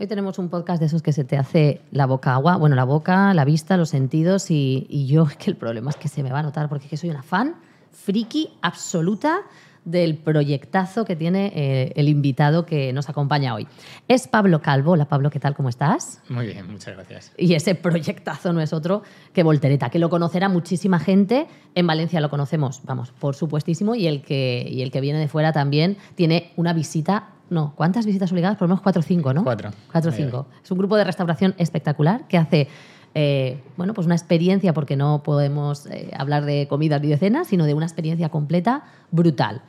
Hoy tenemos un podcast de esos que se te hace la boca agua, bueno, la boca, la vista, los sentidos y, y yo es que el problema es que se me va a notar porque es que soy una fan friki absoluta del proyectazo que tiene eh, el invitado que nos acompaña hoy. Es Pablo Calvo. Hola Pablo, ¿qué tal? ¿Cómo estás? Muy bien, muchas gracias. Y ese proyectazo no es otro que Voltereta, que lo conocerá muchísima gente. En Valencia lo conocemos, vamos, por supuestísimo, y el que, y el que viene de fuera también tiene una visita no, ¿cuántas visitas obligadas? Por lo menos cuatro o cinco, ¿no? Cuatro. Cuatro o cinco. Es un grupo de restauración espectacular que hace eh, bueno, pues una experiencia, porque no podemos eh, hablar de comidas ni de cenas, sino de una experiencia completa brutal.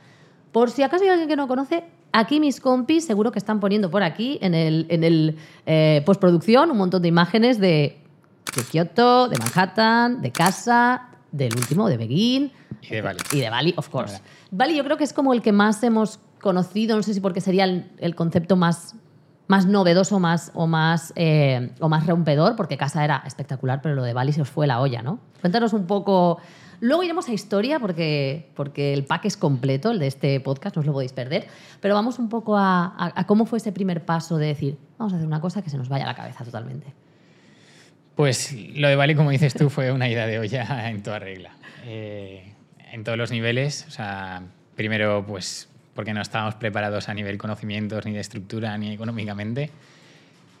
Por si acaso hay alguien que no conoce, aquí mis compis seguro que están poniendo por aquí en el, en el eh, postproducción un montón de imágenes de, de Kioto, de Manhattan, de casa, del último, de Begin. Y de Bali. Y de Bali, of course. Bali yo creo que es como el que más hemos conocido, no sé si porque sería el, concepto más, más novedoso más, o, más, eh, o más rompedor, porque casa era espectacular, pero lo de Bali se os fue la olla, ¿no? Cuéntanos un poco... Luego iremos a historia porque, porque el pack es completo, el de este podcast, no os lo podéis perder, pero vamos un poco a cómo fue ese primer paso de decir, vamos a hacer una cosa que se nos vaya a la cabeza totalmente. Pues lo de Bali, como dices tú, fue una ida de olla en toda regla. Eh, en todos los niveles. O sea, primero, pues porque no estábamos preparados a nivel conocimientos, ni de estructura, ni económicamente.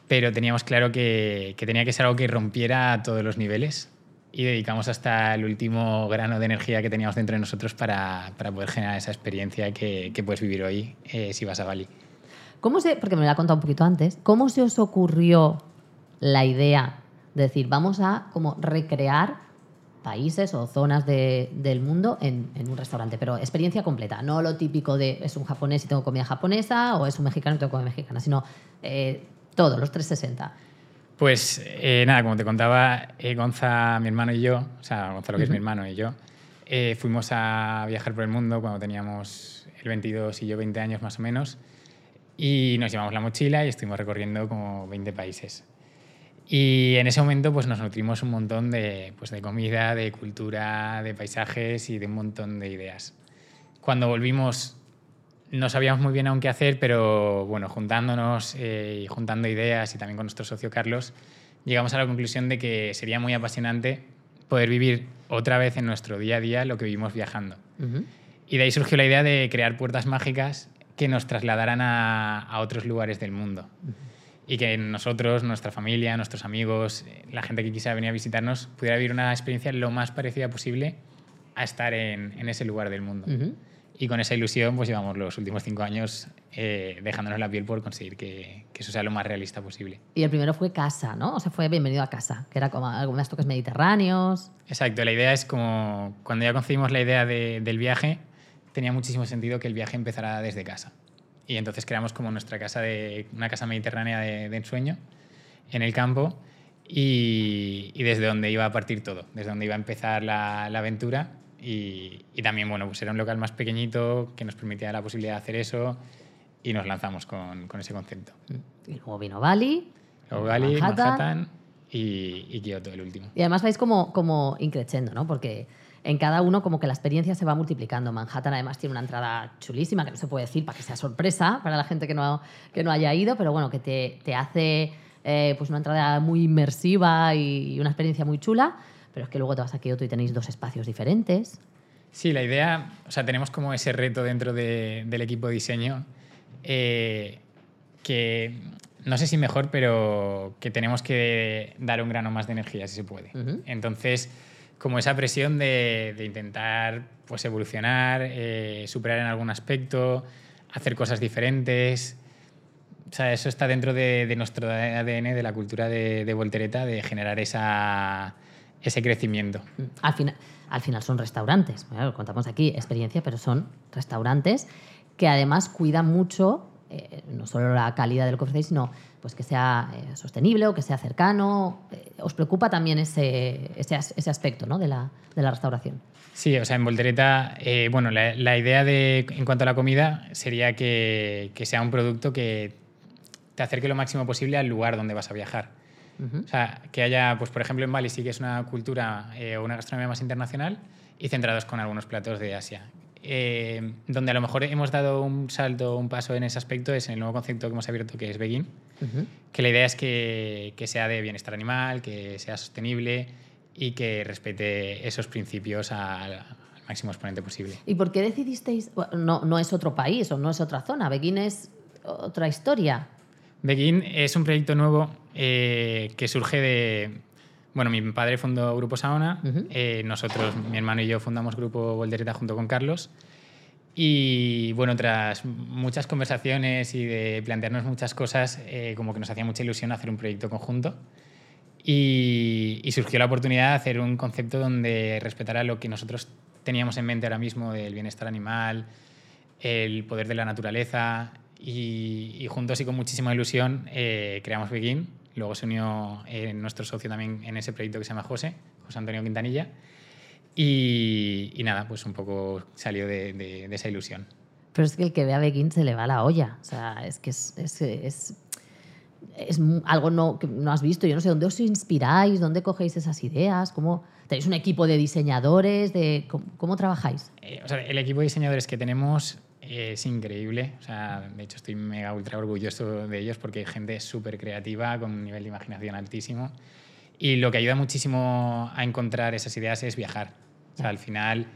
Pero teníamos claro que, que tenía que ser algo que rompiera a todos los niveles. Y dedicamos hasta el último grano de energía que teníamos dentro de nosotros para, para poder generar esa experiencia que, que puedes vivir hoy eh, si vas a Bali. ¿Cómo se, porque me lo ha contado un poquito antes, ¿cómo se os ocurrió la idea de decir, vamos a como recrear países o zonas de, del mundo en, en, un restaurante, pero experiencia completa, no lo típico de es un japonés y tengo comida japonesa o es un mexicano y tengo comida mexicana, sino eh, todo, los 360. Pues eh, nada, como te contaba, eh, Gonza, mi hermano y yo, o sea, Gonzalo que uh -huh. es mi hermano y yo, eh, fuimos a viajar por el mundo cuando teníamos el 22 y yo 20 años más o menos y nos llevamos la mochila y estuvimos recorriendo como 20 países. Y en ese momento pues, nos nutrimos un montón de, pues, de comida, de cultura, de paisajes y de un montón de ideas. Cuando volvimos no sabíamos muy bien aún qué hacer, pero bueno, juntándonos eh, y juntando ideas y también con nuestro socio Carlos, llegamos a la conclusión de que sería muy apasionante poder vivir otra vez en nuestro día a día lo que vivimos viajando. Uh -huh. Y de ahí surgió la idea de crear puertas mágicas que nos trasladaran a, a otros lugares del mundo. Uh -huh y que nosotros, nuestra familia, nuestros amigos, la gente que quisiera venir a visitarnos, pudiera vivir una experiencia lo más parecida posible a estar en, en ese lugar del mundo. Uh -huh. Y con esa ilusión, pues llevamos los últimos cinco años eh, dejándonos la piel por conseguir que, que, eso sea lo más realista posible. Y el primero fue casa, ¿no? O sea, fue bienvenido a casa, que era como algunos toques mediterráneos. Exacto, la idea es como cuando ya concebimos la idea de, del viaje, tenía muchísimo sentido que el viaje empezara desde casa. Y entonces creamos como nuestra casa de una casa mediterránea de, de ensueño en el campo y, y, desde donde iba a partir todo, desde donde iba a empezar la, la aventura y, y, también bueno pues era un local más pequeñito que nos permitía la posibilidad de hacer eso y nos lanzamos con, con ese concepto. Y luego vino Bali. Luego Bali, Manhattan, Manhattan y, y, Kioto, el último. Y además vais como, como increciendo, ¿no? Porque en cada uno como que la experiencia se va multiplicando. Manhattan además tiene una entrada chulísima, que no se puede decir para que sea sorpresa para la gente que no, que no haya ido, pero bueno, que te, te hace eh, pues una entrada muy inmersiva y, una experiencia muy chula, pero es que luego te vas a Kyoto y tenéis dos espacios diferentes. Sí, la idea, o sea, tenemos como ese reto dentro de, del equipo de diseño eh, que no sé si mejor, pero que tenemos que dar un grano más de energía si se puede. Uh -huh. Entonces, como esa presión de, de intentar pues, evolucionar, eh, superar en algún aspecto, hacer cosas diferentes. O sea, eso está dentro de, nuestro ADN, de la cultura de, Voltereta, de generar esa, ese crecimiento. Al final, al final son restaurantes. Bueno, contamos aquí experiencia, pero son restaurantes que además cuidan mucho eh, no solo la calidad de lo que ofrecéis, sino pues que sea eh, sostenible o que sea cercano. Eh, ¿Os preocupa también ese, ese, ese aspecto ¿no? de, la, de, la, restauración? Sí, o sea, en Voltereta, eh, bueno, la, la, idea de, en cuanto a la comida sería que, que, sea un producto que te acerque lo máximo posible al lugar donde vas a viajar. Uh -huh. O sea, que haya, pues por ejemplo, en Bali sí que es una cultura o una gastronomía más internacional y centrados con algunos platos de Asia. Eh, donde a lo mejor hemos dado un salto, un paso en ese aspecto, es en el nuevo concepto que hemos abierto, que es Begin, que la idea es que, que, sea de bienestar animal, que sea sostenible y que respete esos principios al, máximo exponente posible. ¿Y por qué decidisteis? No, no es otro país o no es otra zona, Begin es otra historia. Begin es un proyecto nuevo eh, que surge de bueno, mi padre fundó Grupo Saona, eh, nosotros, mi hermano y yo, fundamos Grupo Voldereta junto con Carlos. Y bueno, tras muchas conversaciones y de plantearnos muchas cosas, eh, como que nos hacía mucha ilusión hacer un proyecto conjunto. Y, surgió la oportunidad de hacer un concepto donde respetara lo que nosotros teníamos en mente ahora mismo del bienestar animal, el poder de la naturaleza. Y, juntos y con muchísima ilusión eh, creamos Begin, Luego se unió eh, nuestro socio también en ese proyecto que se llama José, José Antonio Quintanilla. Y, nada, pues un poco salió de, esa ilusión. Pero es que el que ve a Begin se le va la olla. O sea, es que es, es, es, es algo no, que no has visto. Yo no sé, ¿dónde os inspiráis? ¿Dónde cogéis esas ideas? ¿Cómo, ¿Tenéis un equipo de diseñadores? De, ¿cómo, trabajáis? Eh, o sea, el equipo de diseñadores que tenemos es increíble. O sea, de hecho, estoy mega ultra orgulloso de ellos porque hay gente súper creativa, con un nivel de imaginación altísimo. Y lo que ayuda muchísimo a encontrar esas ideas es viajar. O sea, al final,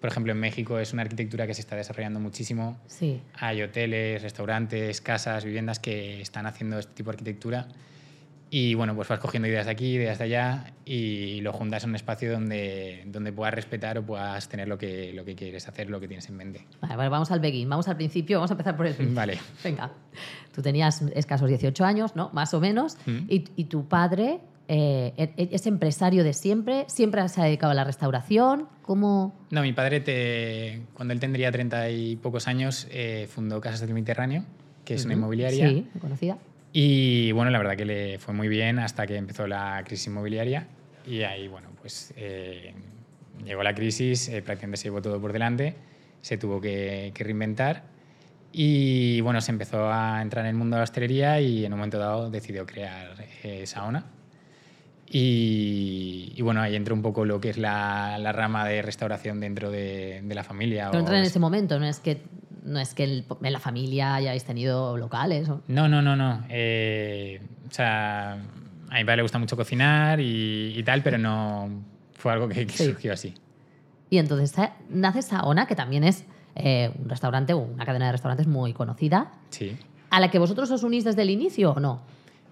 por ejemplo, en México es una arquitectura que se está desarrollando muchísimo. Sí. Hay hoteles, restaurantes, casas, viviendas que están haciendo este tipo de arquitectura y bueno, pues vas cogiendo ideas de aquí, ideas de allá y lo juntas en un espacio donde, donde puedas respetar o puedas tener lo que, lo que quieres hacer, lo que tienes en mente. Vale, vamos al begin, vamos al principio, vamos a empezar por el principio. Vale. Venga, tú tenías escasos 18 años, ¿no? Más o menos, mm. y, y, tu padre eh, e, e, es empresario de siempre, siempre se ha dedicado a la restauración, ¿cómo...? No, mi padre, te, cuando él tendría 30 y pocos años, eh, fundó Casas del Mediterráneo, que es una inmobiliaria. Sí, conocida y bueno, la verdad que le fue muy bien hasta que empezó la crisis inmobiliaria y ahí, bueno, pues eh, llegó la crisis, eh, prácticamente se llevó todo por delante, se tuvo que, reinventar y bueno, se empezó a entrar en el mundo de la hostelería y en un momento dado decidió crear eh, Saona. Y, bueno, ahí entró un poco lo que es la, rama de restauración dentro de, la familia. Pero entra en ese momento, no es que no es que en la familia hayáis tenido locales. No, no, no, no. Eh, o sea, a mi padre le gusta mucho cocinar y, tal, pero no fue algo que, surgió así. Y entonces nace Saona, que también es eh, un restaurante o una cadena de restaurantes muy conocida. Sí. ¿A la que vosotros os unís desde el inicio o no?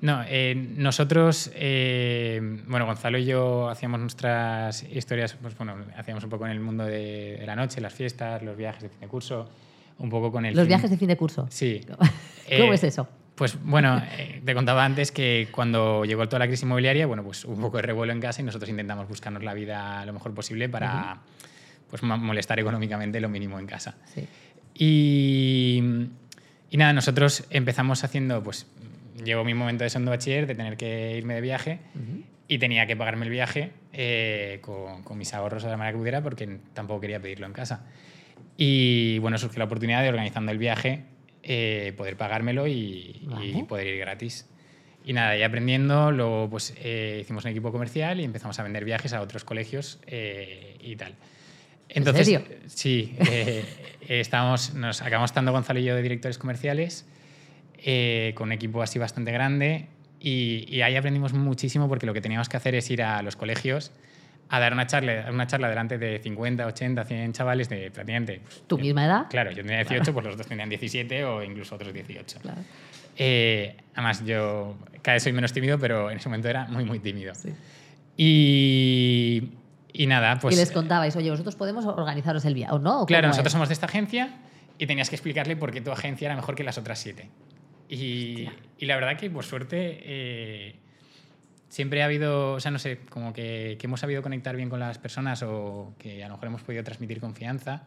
No, eh, nosotros, bueno, Gonzalo y yo hacíamos nuestras historias, pues bueno, hacíamos un poco en el mundo de, de la noche, las fiestas, los viajes de fin de curso un poco con el... Los viajes de fin de curso. Sí. ¿Cómo es eso? Pues bueno, eh, te contaba antes que cuando llegó toda la crisis inmobiliaria, bueno, pues hubo un poco de revuelo en casa y nosotros intentamos buscarnos la vida lo mejor posible para pues, molestar económicamente lo mínimo en casa. Sí. Y, y, nada, nosotros empezamos haciendo, pues llegó mi momento de segundo bachiller, de tener que irme de viaje y tenía que pagarme el viaje eh, con, con, mis ahorros de la manera que pudiera porque tampoco quería pedirlo en casa. Y bueno, surgió la oportunidad de, organizando el viaje, eh, poder pagármelo y, poder ir gratis. Y nada, y aprendiendo, luego pues eh, hicimos un equipo comercial y empezamos a vender viajes a otros colegios eh, y tal. Entonces, ¿En serio? Sí, estamos, nos acabamos estando Gonzalo y yo de directores comerciales, con un equipo así bastante grande, y, y, ahí aprendimos muchísimo porque lo que teníamos que hacer es ir a los colegios a dar una charla, una charla delante de 50, 80, 100 chavales de prácticamente... Pues, ¿Tu misma edad? Claro, yo tenía 18, pues los otros tenían 17 o incluso otros 18. Eh, además, yo cada vez soy menos tímido, pero en ese momento era muy, muy tímido. Y, y, nada, pues... Y les contabais, oye, vosotros podemos organizaros el viaje, ¿o no? claro, nosotros somos de esta agencia y tenías que explicarle por qué tu agencia era mejor que las otras siete. Y, y la verdad que, por suerte... Eh, siempre ha habido, o sea, no sé, como que, hemos sabido conectar bien con las personas o que a lo mejor hemos podido transmitir confianza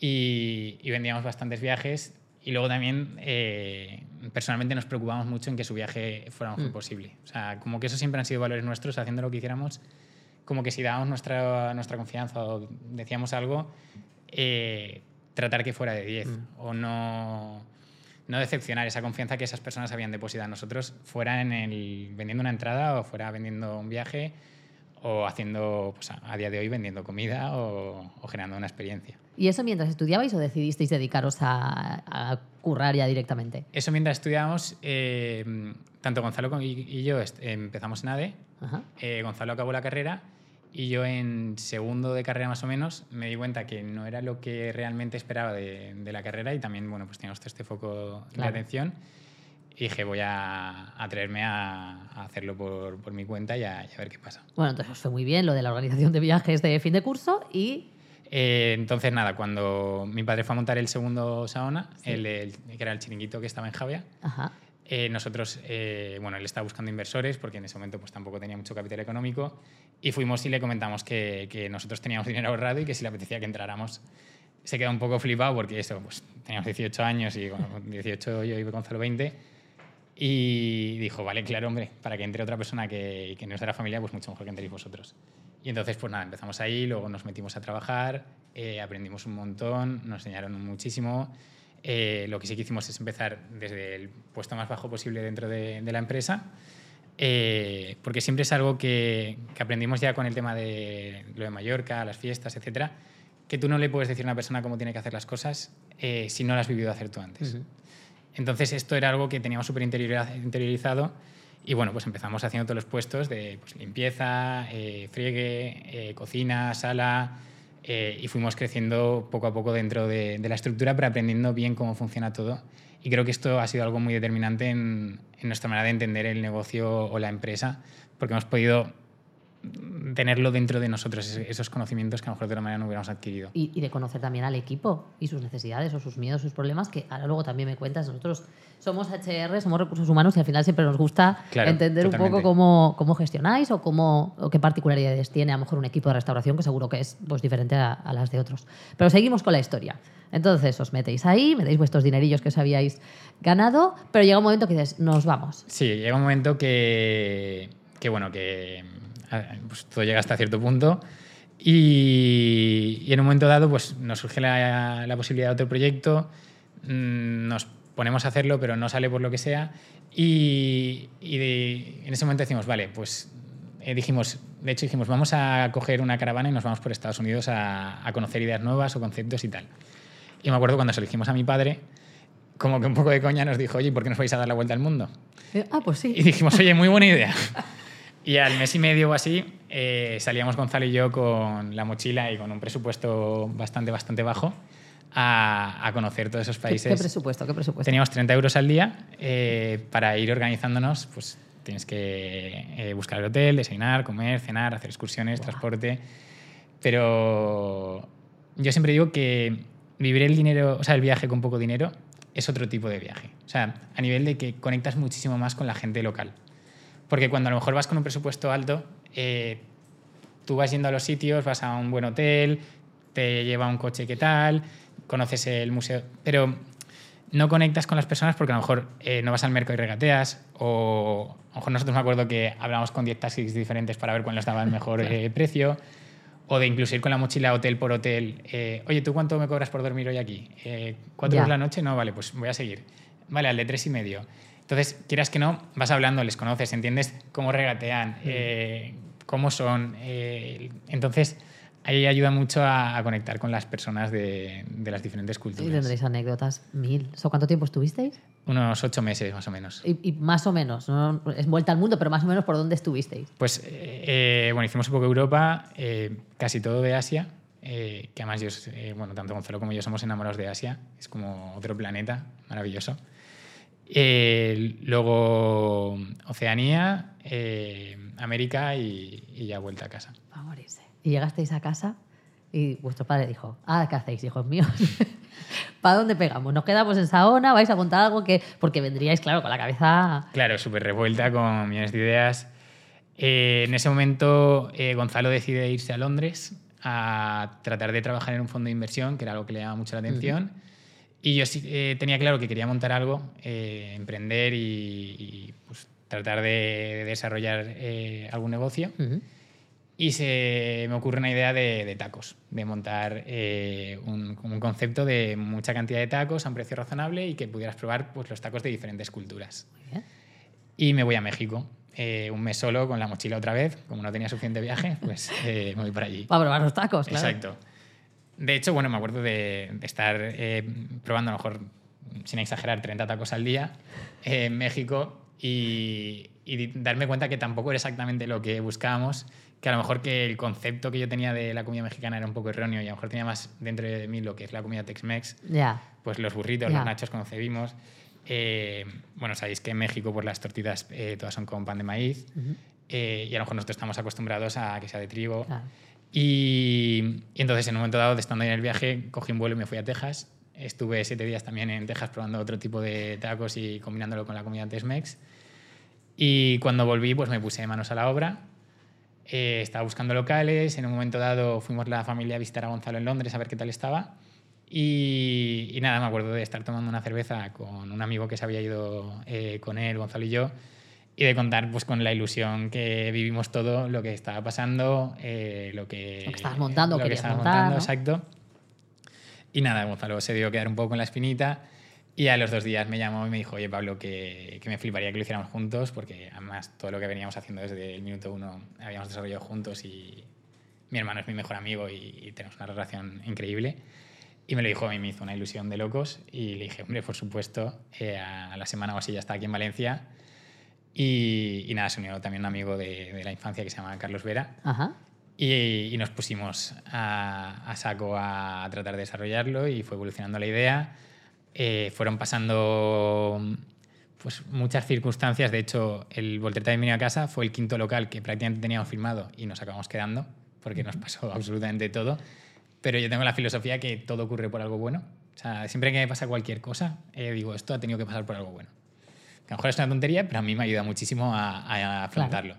y, vendíamos bastantes viajes y luego también eh, personalmente nos preocupamos mucho en que su viaje fuera lo mejor mm. posible. O sea, como que eso siempre han sido valores nuestros, haciendo lo que hiciéramos, como que si dábamos nuestra, nuestra confianza o decíamos algo, eh, tratar que fuera de 10 mm. o no no decepcionar esa confianza que esas personas habían depositado en nosotros, fuera en el, vendiendo una entrada o fuera vendiendo un viaje o haciendo, pues, a, día de hoy, vendiendo comida o, o generando una experiencia. ¿Y eso mientras estudiabais o decidisteis dedicaros a, a currar ya directamente? Eso mientras estudiábamos, eh, tanto Gonzalo y, y yo empezamos en ADE, eh, Gonzalo acabó la carrera y yo en segundo de carrera más o menos me di cuenta que no era lo que realmente esperaba de, de la carrera y también, bueno, pues teníamos este foco de Claro. atención y dije voy a atreverme a, a hacerlo por, por mi cuenta y a, y a ver qué pasa. Bueno, entonces fue muy bien lo de la organización de viajes de fin de curso y Eh, entonces, nada, cuando mi padre fue a montar el segundo Saona, el, el- que era el chiringuito que estaba en Javia, Ajá. Eh, nosotros, eh, bueno, él estaba buscando inversores porque en ese momento pues tampoco tenía mucho capital económico y fuimos y le comentamos que, que nosotros teníamos dinero ahorrado y que si le apetecía que entráramos. Se quedó un poco flipado porque eso, pues teníamos 18 años y bueno, 18 yo y Gonzalo 20 y dijo, vale, claro, hombre, para que entre otra persona que, que no es de la familia, pues mucho mejor que entréis vosotros. Y entonces, pues nada, empezamos ahí, luego nos metimos a trabajar, eh, aprendimos un montón, nos enseñaron muchísimo. Eh, lo que sí que hicimos es empezar desde el puesto más bajo posible dentro de, de la empresa, eh, porque siempre es algo que, que aprendimos ya con el tema de lo de Mallorca, las fiestas, etcétera, que tú no le puedes decir a una persona cómo tiene que hacer las cosas eh, si no las has vivido hacer tú antes. Ujú. Entonces esto era algo que teníamos súper interioriza- interiorizado y bueno, pues empezamos haciendo todos los puestos de pues, limpieza, eh, friegue, eh, cocina, sala eh, y fuimos creciendo poco a poco dentro de, la estructura, pero aprendiendo bien cómo funciona todo. Y creo que esto ha sido algo muy determinante en nuestra manera de entender el negocio o la empresa, porque hemos podido tenerlo dentro de nosotros, esos- conocimientos que a lo mejor de otra manera no hubiéramos adquirido. Y, y de conocer también al equipo y sus necesidades o sus miedos, sus problemas, que ahora luego también me cuentas. Nosotros somos HR, somos recursos humanos y al final siempre nos gusta Claro, entender un totalmente. poco cómo, cómo gestionáis o, cómo, o qué particularidades tiene a lo mejor un equipo de restauración, que seguro que es pues, diferente a, a las de otros. Pero seguimos con la historia. Entonces os metéis ahí, metéis vuestros dinerillos que os habíais ganado, pero llega un momento que dices, nos vamos. Sí, llega un momento que, que bueno, que pues, todo llega hasta cierto punto y, y en un momento dado pues, nos surge la, la posibilidad de otro proyecto, mm, nos ponemos a hacerlo pero no sale por lo que sea y, y de- en ese momento decimos, vale, pues eh, dijimos, de hecho dijimos, vamos a coger una caravana y nos vamos por Estados Unidos a, a conocer ideas nuevas o conceptos y tal. Y me acuerdo cuando se lo dijimos a mi padre, como que un poco de coña nos dijo, oye, ¿por qué nos vais a dar la vuelta al mundo? Eh, Ah, pues sí. Y dijimos, oye, muy buena idea. Y al mes y medio o así eh, salíamos Gonzalo y yo con la mochila y con un presupuesto bastante, bastante bajo a, a conocer todos esos ¿Qué, países. qué presupuesto? ¿Qué presupuesto? Teníamos 30 euros al día eh, para ir organizándonos, pues tienes que eh, buscar el hotel, desayunar, comer, cenar, hacer excursiones, transporte. Pero yo siempre digo que vivir el dinero, o sea, el viaje con poco dinero es otro tipo de viaje. O sea, a nivel de que conectas muchísimo más con la gente local. Porque cuando a lo mejor vas con un presupuesto alto, eh, tú vas yendo a los sitios, vas a un buen hotel, te lleva un coche que tal, conoces el museo, pero no conectas con las personas porque a lo mejor eh, no vas al mercado y regateas, o a lo mejor nosotros me acuerdo que hablamos con 10 taxis diferentes para ver cuál nos daba el mejor eh, precio, o de incluso ir con la mochila hotel por hotel. eh, Oye, ¿tú cuánto me cobras por dormir hoy aquí? Eh, ¿Cuatro euros la noche? No, vale, pues voy a seguir. Vale, al de tres y medio. Entonces, quieras que no, vas hablando, les conoces, entiendes cómo regatean, eh, cómo son. eh, entonces, ahí ayuda mucho a, a conectar con las personas de, de las diferentes Y culturas. tendréis anécdotas mil. ¿So cuánto tiempo estuvisteis? Unos ocho meses más o menos. Y, y más o menos, ¿no? es vuelta al mundo, pero más o menos por dónde estuvisteis. Pues, eh, eh, bueno, hicimos un poco Europa, eh, casi todo de Asia, eh, que además yo, eh, bueno, tanto Gonzalo como yo somos enamorados de Asia, es como otro planeta maravilloso. Eh, luego Oceanía, eh, América y, y ya vuelta a casa. Va a morirse. Y llegasteis a casa y vuestro padre dijo, ah, ¿qué hacéis, hijos míos? ¿Para dónde pegamos? ¿Nos quedamos en Saona? ¿Vais a contar algo que...? Porque vendríais, claro, con la cabeza... Claro, súper revuelta, con millones de ideas. Eh, en ese momento Gonzalo decide irse a Londres a tratar de trabajar en un fondo de inversión, que era algo que le llamaba mucho la atención. Y yo sí, eh, tenía claro que quería montar algo, eh, emprender y, y, pues, tratar de, de desarrollar eh, algún negocio. Ujú. Y se me ocurre una idea de, de tacos, de montar eh, un, un concepto de mucha cantidad de tacos a un precio razonable y que pudieras probar pues, los tacos de diferentes culturas. Y me voy a México. eh, un mes solo con la mochila otra vez, como no tenía suficiente viaje, pues eh, me voy para allí. Para probar los tacos, claro. Exacto. De hecho, bueno, me acuerdo de, de estar eh, probando a lo mejor, sin exagerar, 30 tacos al día eh, en México y, y darme cuenta que tampoco era exactamente lo que buscábamos, que a lo mejor que el concepto que yo tenía de la comida mexicana era un poco erróneo y a lo mejor tenía más dentro de mí lo que es la comida Tex-Mex, pues los burritos, Ya. los nachos concebimos. Eh, bueno, sabéis que en México pues las tortitas eh, todas son con pan de maíz eh, y a lo mejor nosotros estamos acostumbrados a que sea de trigo. Claro. Y, entonces en un momento dado, estando en el viaje, cogí un vuelo y me fui a Texas. Estuve siete días también en Texas probando otro tipo de tacos y combinándolo con la comida Tex-Mex. Y cuando volví, pues me puse manos a la obra. Eh, estaba buscando locales. En un momento dado fuimos la familia a visitar a Gonzalo en Londres a ver qué tal estaba. Y, y nada, me acuerdo de estar tomando una cerveza con un amigo que se había ido eh, con él, Gonzalo y yo, y de contar pues con la ilusión que vivimos todo lo que estaba pasando, eh, lo que... Lo que estabas montando, lo que estabas montar, montando, ¿no? exacto. Y nada, Gonzalo se dio a quedar un poco en la espinita y a los dos días me llamó y me dijo, oye Pablo, que, que me fliparía que lo hiciéramos juntos porque además todo lo que veníamos haciendo desde el minuto uno habíamos desarrollado juntos y mi hermano es mi mejor amigo y, y tenemos una relación increíble. Y me lo dijo a mí, me hizo una ilusión de locos y le dije, hombre, por supuesto, eh, a la semana o así ya está aquí en Valencia. Y, y nada, se unió también un amigo de, de la infancia que se llama Carlos Vera. Ajá. Y, y nos pusimos a, a saco a, tratar de desarrollarlo y fue evolucionando la idea. Eh, fueron pasando pues, muchas circunstancias. De hecho, el Voltereta de Bienvenido a Casa fue el quinto local que prácticamente teníamos firmado y nos acabamos quedando porque nos pasó absolutamente todo. Pero yo tengo la filosofía que todo ocurre por algo bueno. O sea, siempre que me pasa cualquier cosa, eh, digo, esto ha tenido que pasar por algo bueno. A lo mejor es una tontería, pero a mí me ayuda muchísimo a, a afrontarlo.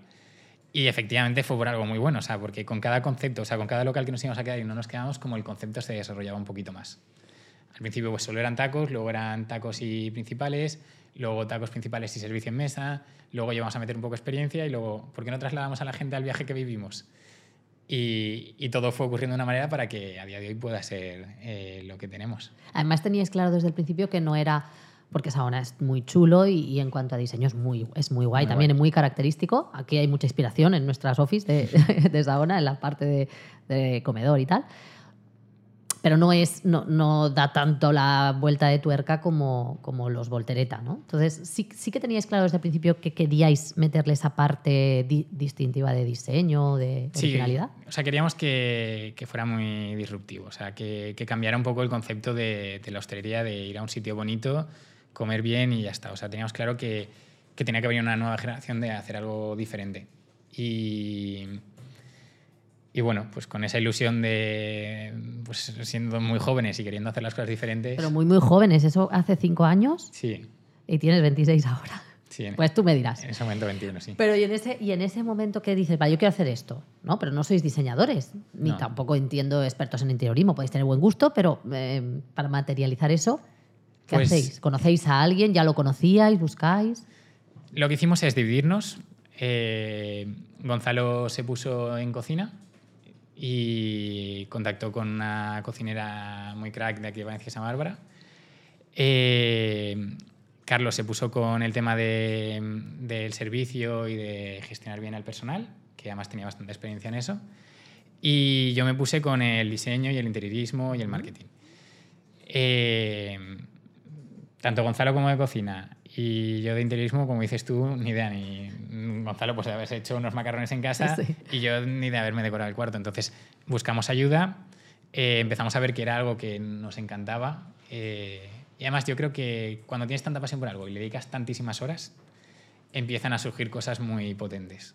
Y efectivamente fue por algo muy bueno, o sea, porque con cada concepto, o sea, con cada local que nos íbamos a quedar y no nos quedamos, como el concepto se desarrollaba un poquito más. Al principio pues solo eran tacos, luego eran tacos y principales, luego tacos principales y servicio en mesa, luego llevamos a meter un poco de experiencia y luego, ¿por qué no trasladamos a la gente al viaje que vivimos? Y, y todo fue ocurriendo de una manera para que a día de hoy pueda ser eh, lo que tenemos. Además teníais claro desde el principio que no era porque Saona es muy chulo y, y en cuanto a diseño es muy, es muy guay, Muy también guay. es muy característico. Aquí hay mucha inspiración en nuestras office de, de Saona, en la parte de, de comedor y tal. Pero no, es, no, no da tanto la vuelta de tuerca como, como los Voltereta, ¿no? Entonces, sí, sí que teníais claro desde el principio que queríais meterle esa parte di- distintiva de diseño, de originalidad. O sea, queríamos que, que fuera muy disruptivo, o sea, que, que cambiara un poco el concepto de, de la hostelería, de ir a un sitio bonito, comer bien y ya está. O sea, teníamos claro que, que tenía que venir una nueva generación de hacer algo diferente. Y, y bueno, pues con esa ilusión de, pues siendo muy jóvenes y queriendo hacer las cosas diferentes. Pero muy, muy jóvenes, eso hace cinco años sí, y tienes 26 ahora. sí, Pues tú me dirás. en ese momento 21, sí. Pero y en ese, y en ese momento que dices, va, yo quiero hacer esto, ¿no? Pero no sois diseñadores, ni No. tampoco entiendo expertos en interiorismo, podéis tener buen gusto, pero eh, para materializar eso, ¿qué Pues- hacéis? ¿Conocéis a alguien? ¿Ya lo conocíais? ¿Buscáis? Lo que hicimos es dividirnos. Eh, Gonzalo se puso en cocina y contactó con una cocinera muy crack de aquí de Valencia, Santa Bárbara. Eh, Carlos se puso con el tema de- del servicio y de gestionar bien al personal, que además tenía bastante experiencia en eso. Y yo me puse con el diseño y el interiorismo y el marketing. Eh, tanto Gonzalo como de cocina y yo de interiorismo, como dices tú, ni idea. Ni, Gonzalo, pues de haberse hecho unos macarrones en casa Sí. y yo ni de haberme decorado el cuarto. Entonces buscamos ayuda, eh, empezamos a ver que era algo que nos encantaba. eh, y además yo creo que cuando tienes tanta pasión por algo y le dedicas tantísimas horas, empiezan a surgir cosas muy potentes.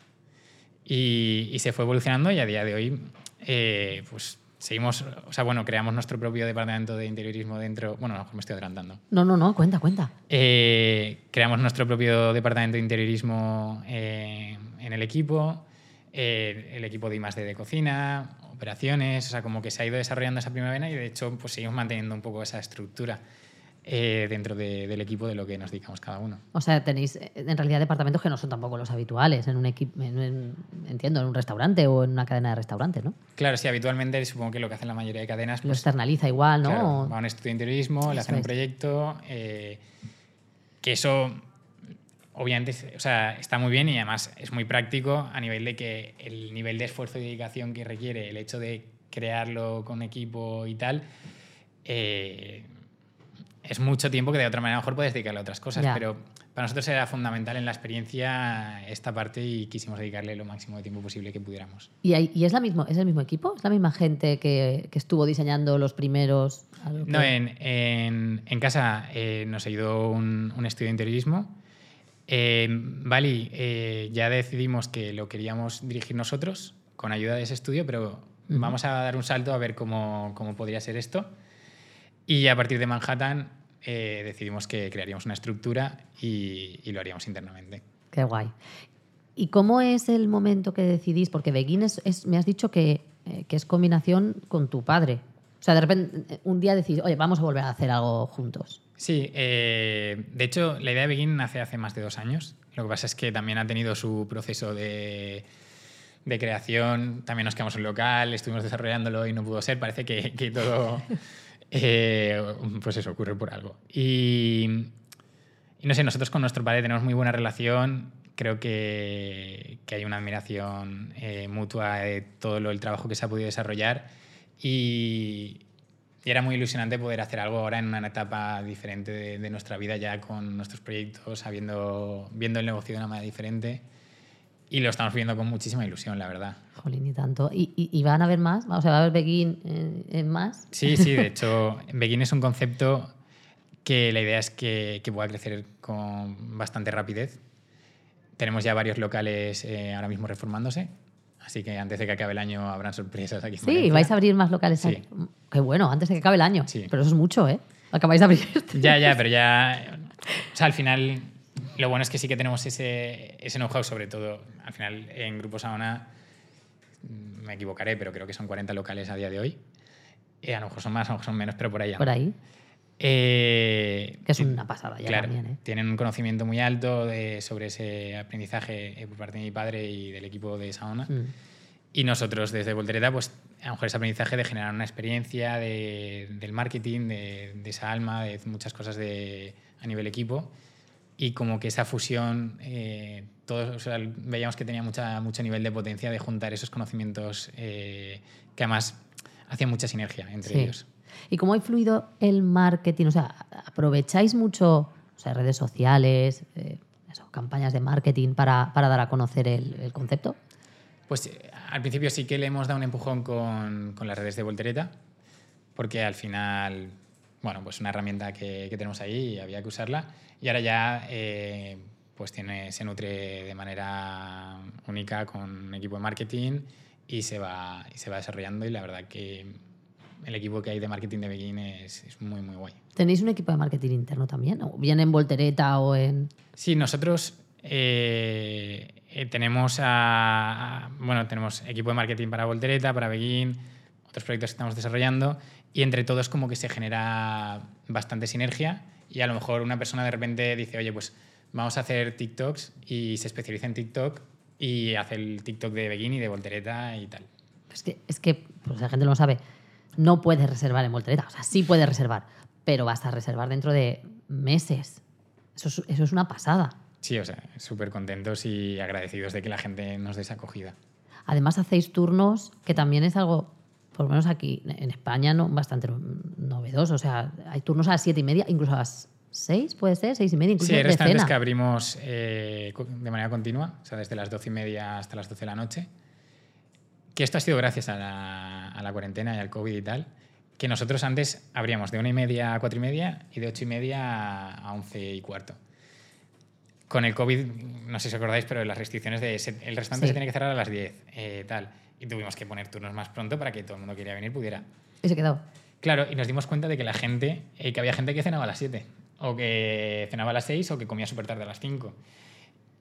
Y, y se fue evolucionando y a día de hoy, eh, pues seguimos, o sea, bueno, creamos nuestro propio departamento de interiorismo dentro, bueno, a lo mejor me estoy adelantando. No, no, no, cuenta, cuenta. Eh, creamos nuestro propio departamento de interiorismo eh, en el equipo, eh, el equipo de I+D de cocina, operaciones, o sea, como que se ha ido desarrollando esa primavera y de hecho pues seguimos manteniendo un poco esa estructura eh, dentro de- del equipo de lo que nos dedicamos cada uno. O sea, tenéis eh, en realidad departamentos que no son tampoco los habituales en un equipo, entiendo, en un restaurante o en una cadena de restaurantes, ¿no? Claro, sí, habitualmente supongo que lo que hacen la mayoría de cadenas Lo pues, externaliza igual, ¿no? Claro, va a un estudio de interiorismo, le hacen un proyecto, eh, que eso obviamente, o sea, está muy bien y además es muy práctico a nivel de que el nivel de esfuerzo y dedicación que requiere el hecho de crearlo con equipo y tal, eh, es mucho tiempo que de otra manera mejor puedes dedicarle a otras cosas, Ya. pero para nosotros era fundamental en la experiencia esta parte y quisimos dedicarle lo máximo de tiempo posible que pudiéramos. ¿Y, hay- y es, la mismo, es el mismo equipo? ¿Es la misma gente que, que estuvo diseñando los primeros? No, que- en, en- en casa eh, nos ayudó un, un estudio de interiorismo. En Bali eh, ya decidimos que lo queríamos dirigir nosotros con ayuda de ese estudio, pero Ujú. vamos a dar un salto a ver cómo, cómo podría ser esto. Y a partir de Manhattan eh, decidimos que crearíamos una estructura y, y lo haríamos internamente. Qué guay. ¿Y cómo es el momento que decidís? Porque Begin es, es- me has dicho que, eh, que es combinación con tu padre. O sea, de repente eh, un día decís, oye, vamos a volver a hacer algo juntos. Sí, eh, de hecho, la idea de Begin nace hace más de dos años. Lo que pasa es que también ha tenido su proceso de, de creación. También nos quedamos en un local, estuvimos desarrollándolo y no pudo ser. Parece que, que todo, eh, pues eso, ocurre por algo. Y, no sé, nosotros con nuestro padre tenemos muy buena relación. Creo que, hay una admiración eh, mutua de todo lo, el trabajo que se ha podido desarrollar. Y, era muy ilusionante poder hacer algo ahora en una etapa diferente de, de nuestra vida, ya con nuestros proyectos, habiendo, viendo el negocio de una manera diferente. Y lo estamos viendo con muchísima ilusión, la verdad. Jolín, y tanto. ¿Y, y- y van a haber más? O sea, ¿va a haber Begin en, en más? Sí, sí, de hecho, Begin es un concepto que la idea es que, que pueda crecer con bastante rapidez. Tenemos ya varios locales eh, ahora mismo reformándose, así que antes de que acabe el año habrán sorpresas aquí. Sí, vais a abrir más locales. Sí. Qué bueno, antes de que acabe el año. Sí. Pero eso es mucho, ¿eh? Acabáis de abrir. Ya, ya, pero ya. O sea, al final, lo bueno es que sí que tenemos ese, ese know-how, sobre todo. Al final, en Grupo Saona, mm, me equivocaré, pero creo que son 40 locales a día de hoy. Eh, a lo mejor son más, a lo mejor son menos, pero por ahí. Por ahí. Eh, Que es una pasada ya claro, también, ¿eh? tienen un conocimiento muy alto de- sobre ese aprendizaje eh, por parte de mi padre y del equipo de Saona. Mm. Y nosotros desde Voltereta, pues a lo mejor ese aprendizaje de generar una experiencia de- del marketing, de, de esa alma, de muchas cosas de, a nivel equipo. Y como que esa fusión, eh, todos o sea, veíamos que tenía mucha, mucho nivel de potencia de juntar esos conocimientos eh, que además hacían mucha sinergia entre Sí. ellos. ¿Y cómo ha influido el marketing? O sea, ¿aprovecháis mucho o sea, redes sociales, eh, eso, campañas de marketing para, para dar a conocer el, el concepto? Pues al principio sí que le hemos dado un empujón con, con las redes de Voltereta, porque al final, bueno, pues una herramienta que, que tenemos ahí y había que usarla. Y ahora ya eh, pues tiene, se nutre de manera única con un equipo de marketing y se va, y se va desarrollando y la verdad que el equipo que hay de marketing de Begin es, es muy, muy guay. ¿Tenéis un equipo de marketing interno también? ¿O bien en Voltereta o en...? Sí, nosotros eh, eh, tenemos a, a- bueno, tenemos equipo de marketing para Voltereta, para Begin, otros proyectos que estamos desarrollando y entre todos como que se genera bastante sinergia y a lo mejor una persona de repente dice, oye, pues vamos a hacer TikToks y se especializa en TikTok y hace el TikTok de Begin y de Voltereta y tal. Es que, es que pues la gente no lo sabe, no puedes reservar en Voltereta. O sea, sí puedes reservar, pero vas a reservar dentro de meses. Eso es, eso es una pasada. Sí, o sea, súper contentos y agradecidos de que la gente nos dé esa acogida. Además hacéis turnos, que también es algo, por lo menos aquí en España, no, bastante no- novedoso. O sea, hay turnos a las siete y media, incluso a las seis, puede ser, seis y media, incluso Sí, hay restaurantes que abrimos eh, de manera continua, o sea, desde las doce y media hasta las 12 de la noche. Que esto ha sido gracias a la, a la cuarentena y al COVID y tal. Que nosotros antes abríamos de una y media a cuatro y media y de ocho y media a once y cuarto. Con el COVID, no sé si os acordáis, pero las restricciones de el restaurante Sí. se tiene que cerrar a las 10, eh, tal. Y tuvimos que poner turnos más pronto para que todo el mundo que quería venir pudiera. Y se quedó. Claro, y nos dimos cuenta de que la gente, eh, que había gente que cenaba a las 7, o que cenaba a las 6, o que comía súper tarde a las 5.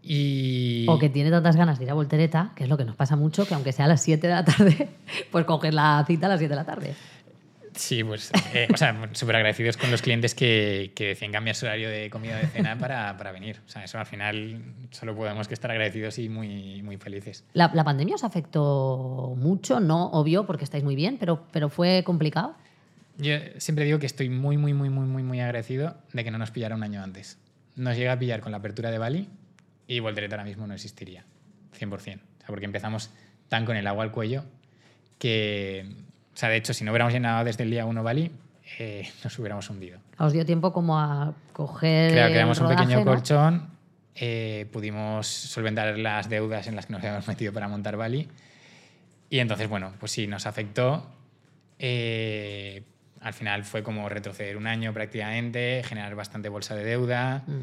Y... O que tiene tantas ganas de ir a Voltereta, que es lo que nos pasa mucho, que aunque sea a las 7 de la tarde, pues coger la cita a las 7 de la tarde. Sí, pues, eh, o sea, súper agradecidos con los clientes que, que decían cambiar su horario de comida de cena para, para venir. O sea, eso al final solo podemos que estar agradecidos y muy, muy felices. La, la pandemia os afectó mucho, no obvio, porque estáis muy bien, pero, pero fue complicado. Yo siempre digo que estoy muy, muy, muy, muy, muy, muy agradecido de que no nos pillara un año antes. Nos llega a pillar con la apertura de Bali y Voltereta ahora mismo no existiría, 100%. O sea, porque empezamos tan con el agua al cuello que, o sea, de hecho, si no hubiéramos llenado desde el día 1 Bali, eh, nos hubiéramos hundido. Os dio tiempo como a coger. Claro, creamos un pequeño ¿no? colchón, eh, pudimos solventar las deudas en las que nos habíamos metido para montar Bali. Y entonces, bueno, pues sí, nos afectó. Eh, al final fue como retroceder un año prácticamente, generar bastante bolsa de deuda Mm.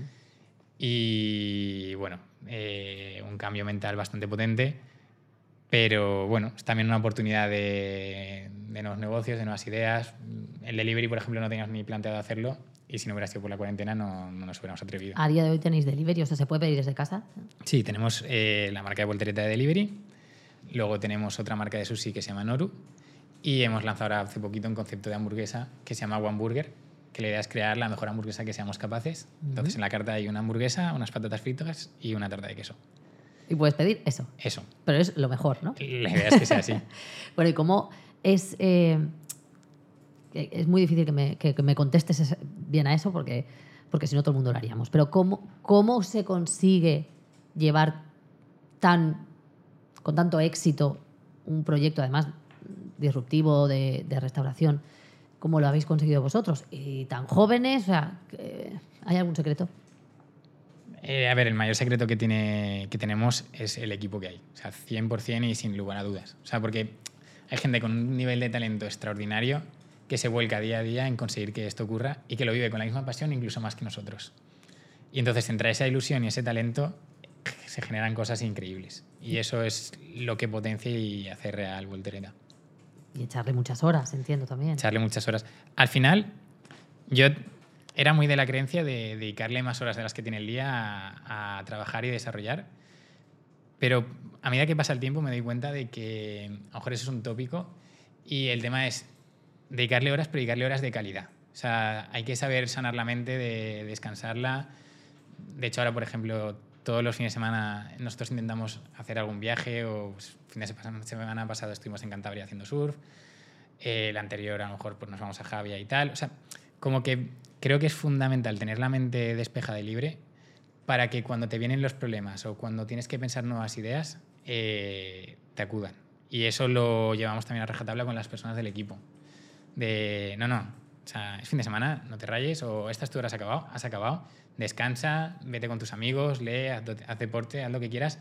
y, bueno, un cambio mental bastante potente. Pero bueno, es también una oportunidad de, de nuevos negocios, de nuevas ideas. El delivery, por ejemplo, no teníamos ni planteado hacerlo y si no hubiera sido por la cuarentena no, no nos hubiéramos atrevido. A día de hoy tenéis delivery, o sea, se puede pedir desde casa. Sí, tenemos eh, la marca de voltereta de delivery, luego tenemos otra marca de sushi que se llama Noru y hemos lanzado ahora hace poquito un concepto de hamburguesa que se llama One Burger, que la idea es crear la mejor hamburguesa que seamos capaces. Entonces en la carta hay una hamburguesa, unas patatas fritas y una tarta de queso. Y puedes pedir eso. Eso. Pero es lo mejor, ¿no? La idea es que sea así. Bueno, ¿y cómo es...? eh, es muy difícil que me, que- que me contestes bien a eso porque, porque si no todo el mundo lo haríamos. Pero ¿cómo, ¿cómo se consigue llevar tan, con tanto éxito un proyecto, además disruptivo de, restauración, como lo habéis conseguido vosotros? Y tan jóvenes, o sea, que- ¿hay algún secreto? Eh, a ver, el mayor secreto que, tiene, que tenemos es el equipo que hay. O sea, 100% y sin lugar a dudas. O sea, porque hay gente con un nivel de talento extraordinario que se vuelca día a día en conseguir que esto ocurra y que lo vive con la misma pasión, incluso más que nosotros. Y entonces, entre esa ilusión y ese talento, se generan cosas increíbles. Y eso es lo que potencia y hace real Voltereta. Y echarle muchas horas, entiendo también. echarle muchas horas. Al final, yo era muy de la creencia de dedicarle más horas de las que tiene el día a, a trabajar y desarrollar. Pero a medida que pasa el tiempo me doy cuenta de que a lo mejor eso es un tópico y el tema es dedicarle horas, pero dedicarle horas de calidad. O sea, hay que saber sanar la mente, de descansarla. De hecho, ahora, por ejemplo, todos los fines de semana nosotros intentamos hacer algún viaje o pues, de semana- semana pasado estuvimos en Cantabria haciendo surf. Eh, el anterior a lo mejor pues nos vamos a Javia y tal. O sea, como que creo que es fundamental tener la mente despejada y libre para que cuando te vienen los problemas o cuando tienes que pensar nuevas ideas, eh, te acudan. Y eso lo llevamos también a rajatabla con las personas del equipo. De, no, no, es fin de semana, no te rayes, o estas tu hora has acabado, has acabado, descansa, vete con tus amigos, lee, haz, deporte, haz lo que quieras,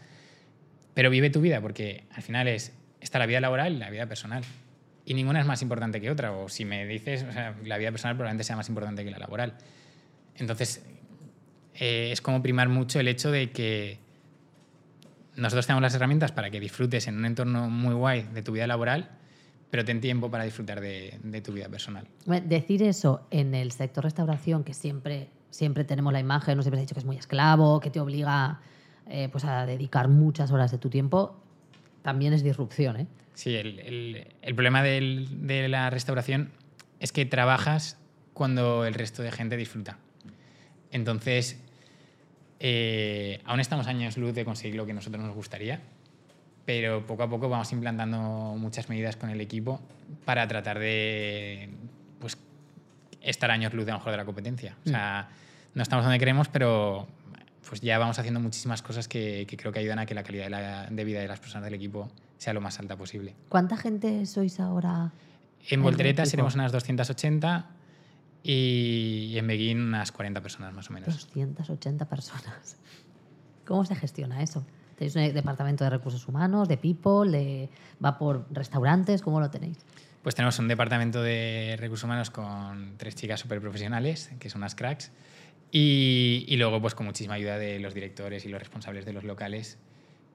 pero vive tu vida, porque al final es, está la vida laboral y la vida personal. Y ninguna es más importante que otra, o si me dices, la vida personal probablemente sea más importante que la laboral. Entonces, eh, es como primar mucho el hecho de que nosotros tenemos las herramientas para que disfrutes en un entorno muy guay de tu vida laboral, pero ten tiempo para disfrutar de, de tu vida personal. Decir eso en el sector restauración, que siempre, siempre tenemos la imagen, nos siempre ha dicho que es muy esclavo, que te obliga eh, pues a dedicar muchas horas de tu tiempo, también es disrupción. ¿eh? Sí, el, el- el problema del- de la restauración es que trabajas cuando el resto de gente disfruta. Entonces, eh, aún estamos años luz de conseguir lo que a nosotros nos gustaría, pero poco a poco vamos implantando muchas medidas con el equipo para tratar de pues, estar años luz de lo mejor de la competencia. O sea, no estamos donde queremos, pero pues ya vamos haciendo muchísimas cosas que, que creo que ayudan a que la calidad de, la- de vida de las personas del equipo sea lo más alta posible. ¿Cuánta gente sois ahora? En el Voltereta seremos unas 280 y en Beguín unas 40 personas más o menos. 280 personas. ¿Cómo se gestiona eso? ¿Tenéis un departamento de recursos humanos, de people, de, va por restaurantes? ¿Cómo lo tenéis? Pues tenemos un departamento de recursos humanos con tres chicas súper profesionales, que son unas cracks, y, y luego pues con muchísima ayuda de los directores y los responsables de los locales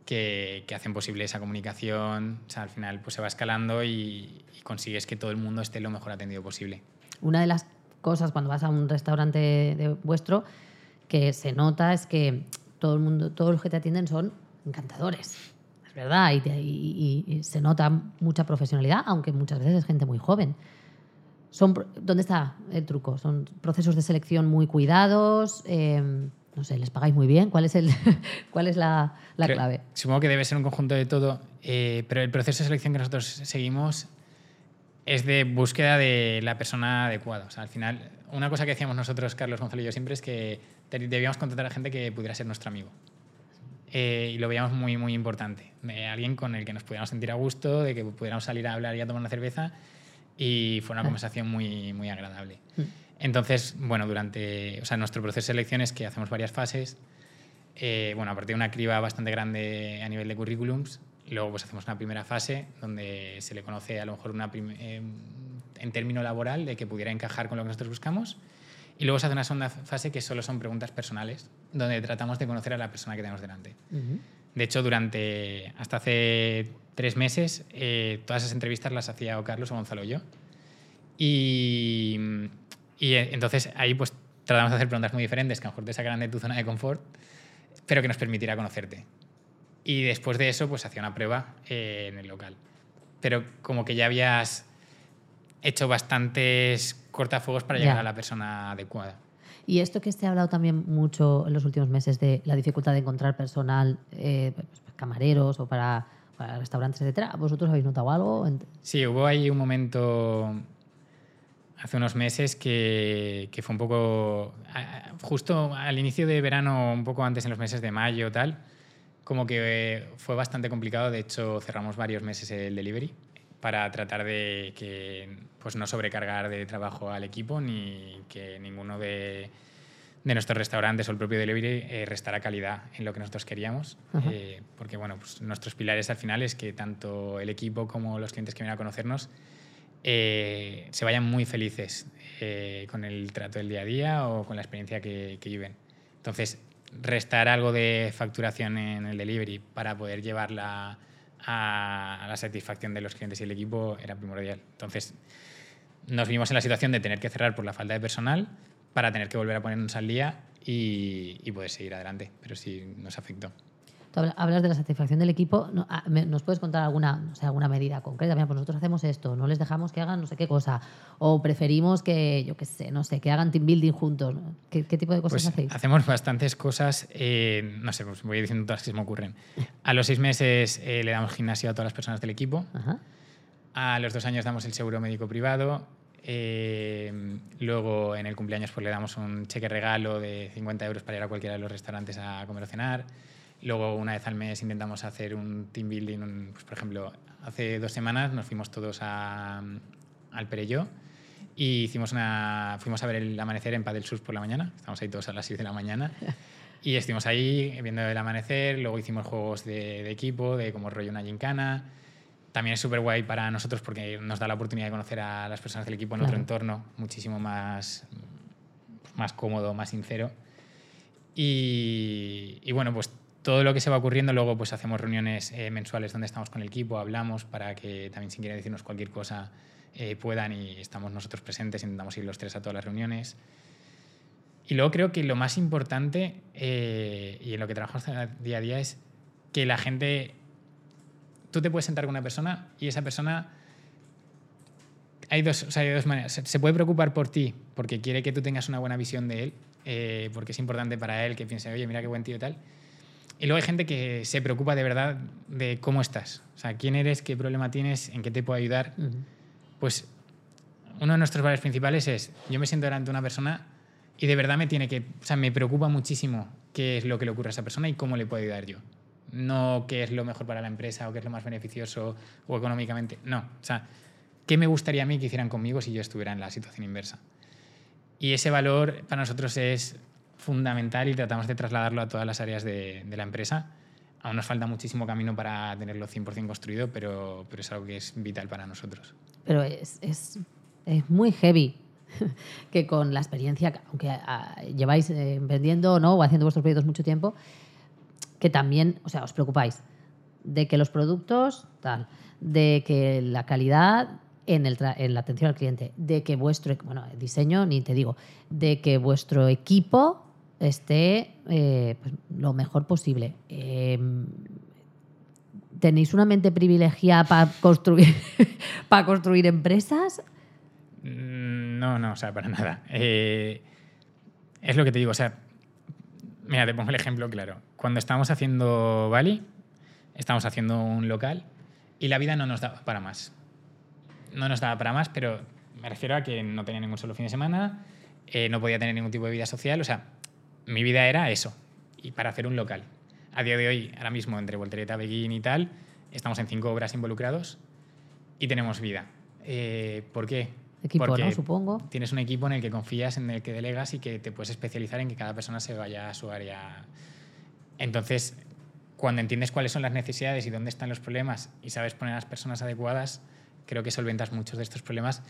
que, que hacen posible esa comunicación. O sea, al final pues se va escalando y, y consigues que todo el mundo esté lo mejor atendido posible. Una de las cosas cuando vas a un restaurante de vuestro que se nota es que todo el mundo, todos los que te atienden son encantadores. Es verdad, y, te- y- y- se nota mucha profesionalidad, aunque muchas veces es gente muy joven. Son, ¿Dónde está el truco? ¿Son procesos de selección muy cuidados? Eh, no sé, ¿les pagáis muy bien? ¿Cuál es, el, cuál es la, la Creo- clave? Supongo que debe ser un conjunto de todo, eh, pero el proceso de selección que nosotros seguimos es de búsqueda de la persona adecuada. O sea, al final, una cosa que decíamos nosotros, Carlos Gonzalo y yo, siempre es que debíamos contratar a gente que pudiera ser nuestro amigo. eh, y lo veíamos muy, muy importante. Alguien con el que nos pudiéramos sentir a gusto, de que pudiéramos salir a hablar y a tomar una cerveza y fue una conversación muy, muy agradable. Mm. Entonces, bueno, durante o sea, nuestro proceso de selección es que hacemos varias fases. Eh, bueno, a partir de una criba bastante grande a nivel de currículums, luego pues hacemos una primera fase donde se le conoce a lo mejor una eh, en término laboral de que pudiera encajar con lo que nosotros buscamos. Y luego se hace una segunda fase que solo son preguntas personales, donde tratamos de conocer a la persona que tenemos delante. De hecho, durante hasta hace tres meses, eh, todas esas entrevistas las hacía o Carlos o Gonzalo yo. Y, y eh, entonces ahí pues tratamos de hacer preguntas muy diferentes que a lo mejor te sacarán de tu zona de confort, pero que nos permitirá conocerte. Y después de eso, pues hacía una prueba eh, en el local. Pero como que ya habías hecho bastantes cortafuegos para llegar a la persona adecuada. Y esto que se ha hablado también mucho en los últimos meses de la dificultad de encontrar personal, eh, pues, camareros o para, restaurantes, etcétera, ¿vosotros habéis notado algo? Sí, hubo ahí un momento hace unos meses que, que, fue un poco, justo al inicio de verano, un poco antes en los meses de mayo, tal, como que fue bastante complicado. De hecho, cerramos varios meses el delivery para tratar de que pues no sobrecargar de trabajo al equipo ni que ninguno de, de nuestros restaurantes o el propio delivery eh, restara calidad en lo que nosotros queríamos. Eh, porque bueno, pues nuestros pilares al final es que tanto el equipo como los clientes que vienen a conocernos eh, se vayan muy felices con el trato del día a día o con la experiencia que, que viven. Entonces, restar algo de facturación en el delivery para poder llevarla a, la satisfacción de los clientes y el equipo era primordial. Entonces, nos vimos en la situación de tener que cerrar por la falta de personal para tener que volver a ponernos al día y, y poder seguir adelante, pero sí nos afectó hablas de la satisfacción del equipo. Ah, ¿Nos puedes contar alguna, o sea, alguna medida concreta? Mira, pues nosotros hacemos esto, no les dejamos que hagan no sé qué cosa. O preferimos que, yo qué sé, no sé, que hagan team building juntos. ¿Qué, tipo de cosas pues hacéis? Hacemos bastantes cosas, eh, no sé, pues voy diciendo todas las que se me ocurren. A los seis meses eh, le damos gimnasio a todas las personas del equipo. A los dos años damos el seguro médico privado. Eh, luego en el cumpleaños pues le damos un cheque regalo de 50 euros para ir a cualquiera de los restaurantes a comer o cenar. Luego, una vez al mes intentamos hacer un team building. pues, por ejemplo, hace dos semanas nos fuimos todos a, al Perelló y hicimos una, fuimos a ver el amanecer en Padel Sur por la mañana. Estamos ahí todos a las 6 de la mañana. Y estuvimos ahí viendo el amanecer. Luego hicimos juegos de, equipo, de como rollo una gincana. También es súper guay para nosotros porque nos da la oportunidad de conocer a las personas del equipo en otro entorno muchísimo más, más cómodo, más sincero. Y, y bueno, pues todo lo que se va ocurriendo, luego pues hacemos reuniones eh, mensuales donde estamos con el equipo, hablamos para que también si quieren decirnos cualquier cosa eh, puedan y estamos nosotros presentes, intentamos ir los tres a todas las reuniones. Y luego creo que lo más importante eh, y en lo que trabajamos día a día es que la gente, tú te puedes sentar con una persona y esa persona, hay dos, o sea, hay dos maneras, se, puede preocupar por ti porque quiere que tú tengas una buena visión de él, porque es importante para él que piense, oye, mira qué buen tío y tal y luego hay gente que se preocupa de verdad de cómo estás. O sea, quién eres, qué problema tienes, en qué te puedo ayudar. Pues uno de nuestros valores principales es, yo me siento delante de una persona y de verdad me tiene que, o sea, me preocupa muchísimo qué es lo que le ocurre a esa persona y cómo le puedo ayudar yo. No qué es lo mejor para la empresa o qué es lo más beneficioso o económicamente. No, o sea, qué me gustaría a mí que hicieran conmigo si yo estuviera en la situación inversa. Y ese valor para nosotros es fundamental y tratamos de trasladarlo a todas las áreas de, la empresa. Aún nos falta muchísimo camino para tenerlo 100% construido, pero, pero es algo que es vital para nosotros. Pero es, es, es muy heavy que con la experiencia, aunque ah, lleváis eh, emprendiendo ¿no? o haciendo vuestros proyectos mucho tiempo, que también, o sea, os preocupáis de que los productos, tal, de que la calidad en, el en, la atención al cliente, de que vuestro, bueno, diseño ni te digo, de que vuestro equipo esté eh, pues, lo mejor posible. Em, ¿Tenéis una mente privilegiada para construir, construir empresas? Mm, no, no, o sea, para nada. Eh, es lo que te digo, o sea, mira, te pongo el ejemplo claro. Cuando estábamos haciendo Bali, estábamos haciendo un local y la vida no nos daba para más. No nos daba para más, pero me refiero a que no tenía ningún solo fin de semana, eh, no podía tener ningún tipo de vida social, o sea, mi vida era eso, y para hacer un local. a día de hoy, ahora mismo, entre Voltereta, Beguín y tal, estamos en cinco obras involucrados y tenemos vida. Eh, ¿Por qué? Equipo, Porque ¿no? Supongo. tienes un equipo en el que confías, en el que delegas y que te puedes especializar en que cada persona se vaya a su área. Entonces, cuando entiendes cuáles son las necesidades y dónde están los problemas y sabes poner a las personas adecuadas, creo que solventas muchos de estos problemas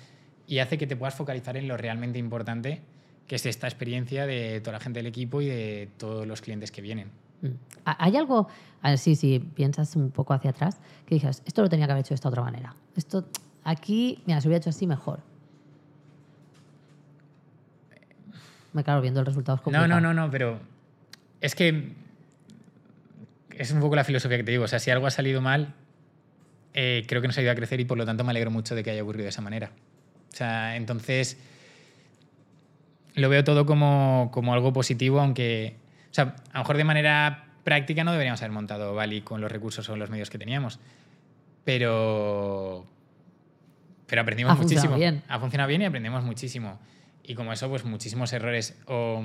y hace que te puedas focalizar en lo realmente importante, que es esta experiencia de toda la gente del equipo y de todos los clientes que vienen. Mm. ¿Ha- ¿Hay algo, a ver, sí, si piensas un poco hacia atrás, que dijeras, esto lo tenía que haber hecho de esta otra manera? Esto, aquí, mira, se hubiera hecho así mejor. Me claro, viendo el resultado es No, complicado. no, no, no, pero es que es un poco la filosofía que te digo. O sea, si algo ha salido mal, eh, creo que nos ha ayudado a crecer y por lo tanto me alegro mucho de que haya ocurrido de esa manera. O sea, entonces lo veo todo como, como algo positivo, aunque, o sea, a lo mejor de manera práctica no deberíamos haber montado Bali con los recursos o los medios que teníamos. Pero, pero aprendimos Ha muchísimo. bien. Ha funcionado bien y aprendemos muchísimo. Y como eso, pues muchísimos errores. O,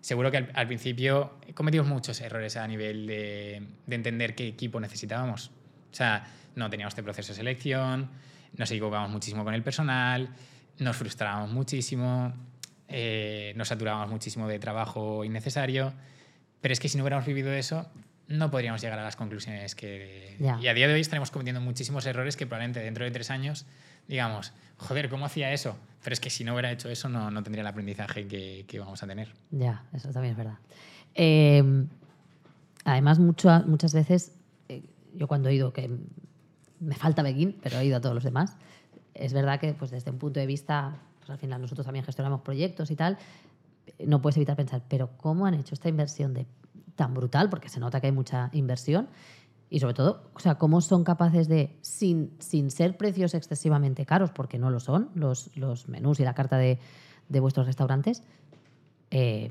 seguro que al, al principio cometimos muchos errores a nivel de, de entender qué equipo necesitábamos. O sea, no teníamos este proceso de selección, nos equivocábamos muchísimo con el personal, nos frustrábamos muchísimo, eh, nos saturábamos muchísimo de trabajo innecesario. Pero es que si no hubiéramos vivido eso, no podríamos llegar a las conclusiones que... Y a día de hoy estaremos cometiendo muchísimos errores que probablemente dentro de tres años digamos, joder, ¿cómo hacía eso? Pero es que si no hubiera hecho eso no, no tendría el aprendizaje que, que vamos a tener. Ya, eso también es verdad. Eh, además, mucho- muchas veces, eh, yo cuando he ido, que me falta Beguín, pero he ido a todos los demás, es verdad que pues, desde un punto de vista, pues, al final nosotros también gestionamos proyectos y tal, no puedes evitar pensar, pero ¿cómo han hecho esta inversión de, tan brutal? Porque se nota que hay mucha inversión. Y sobre todo, o sea, cómo son capaces de, sin, sin ser precios excesivamente caros, porque no lo son, los, los menús y la carta de, de vuestros restaurantes, eh,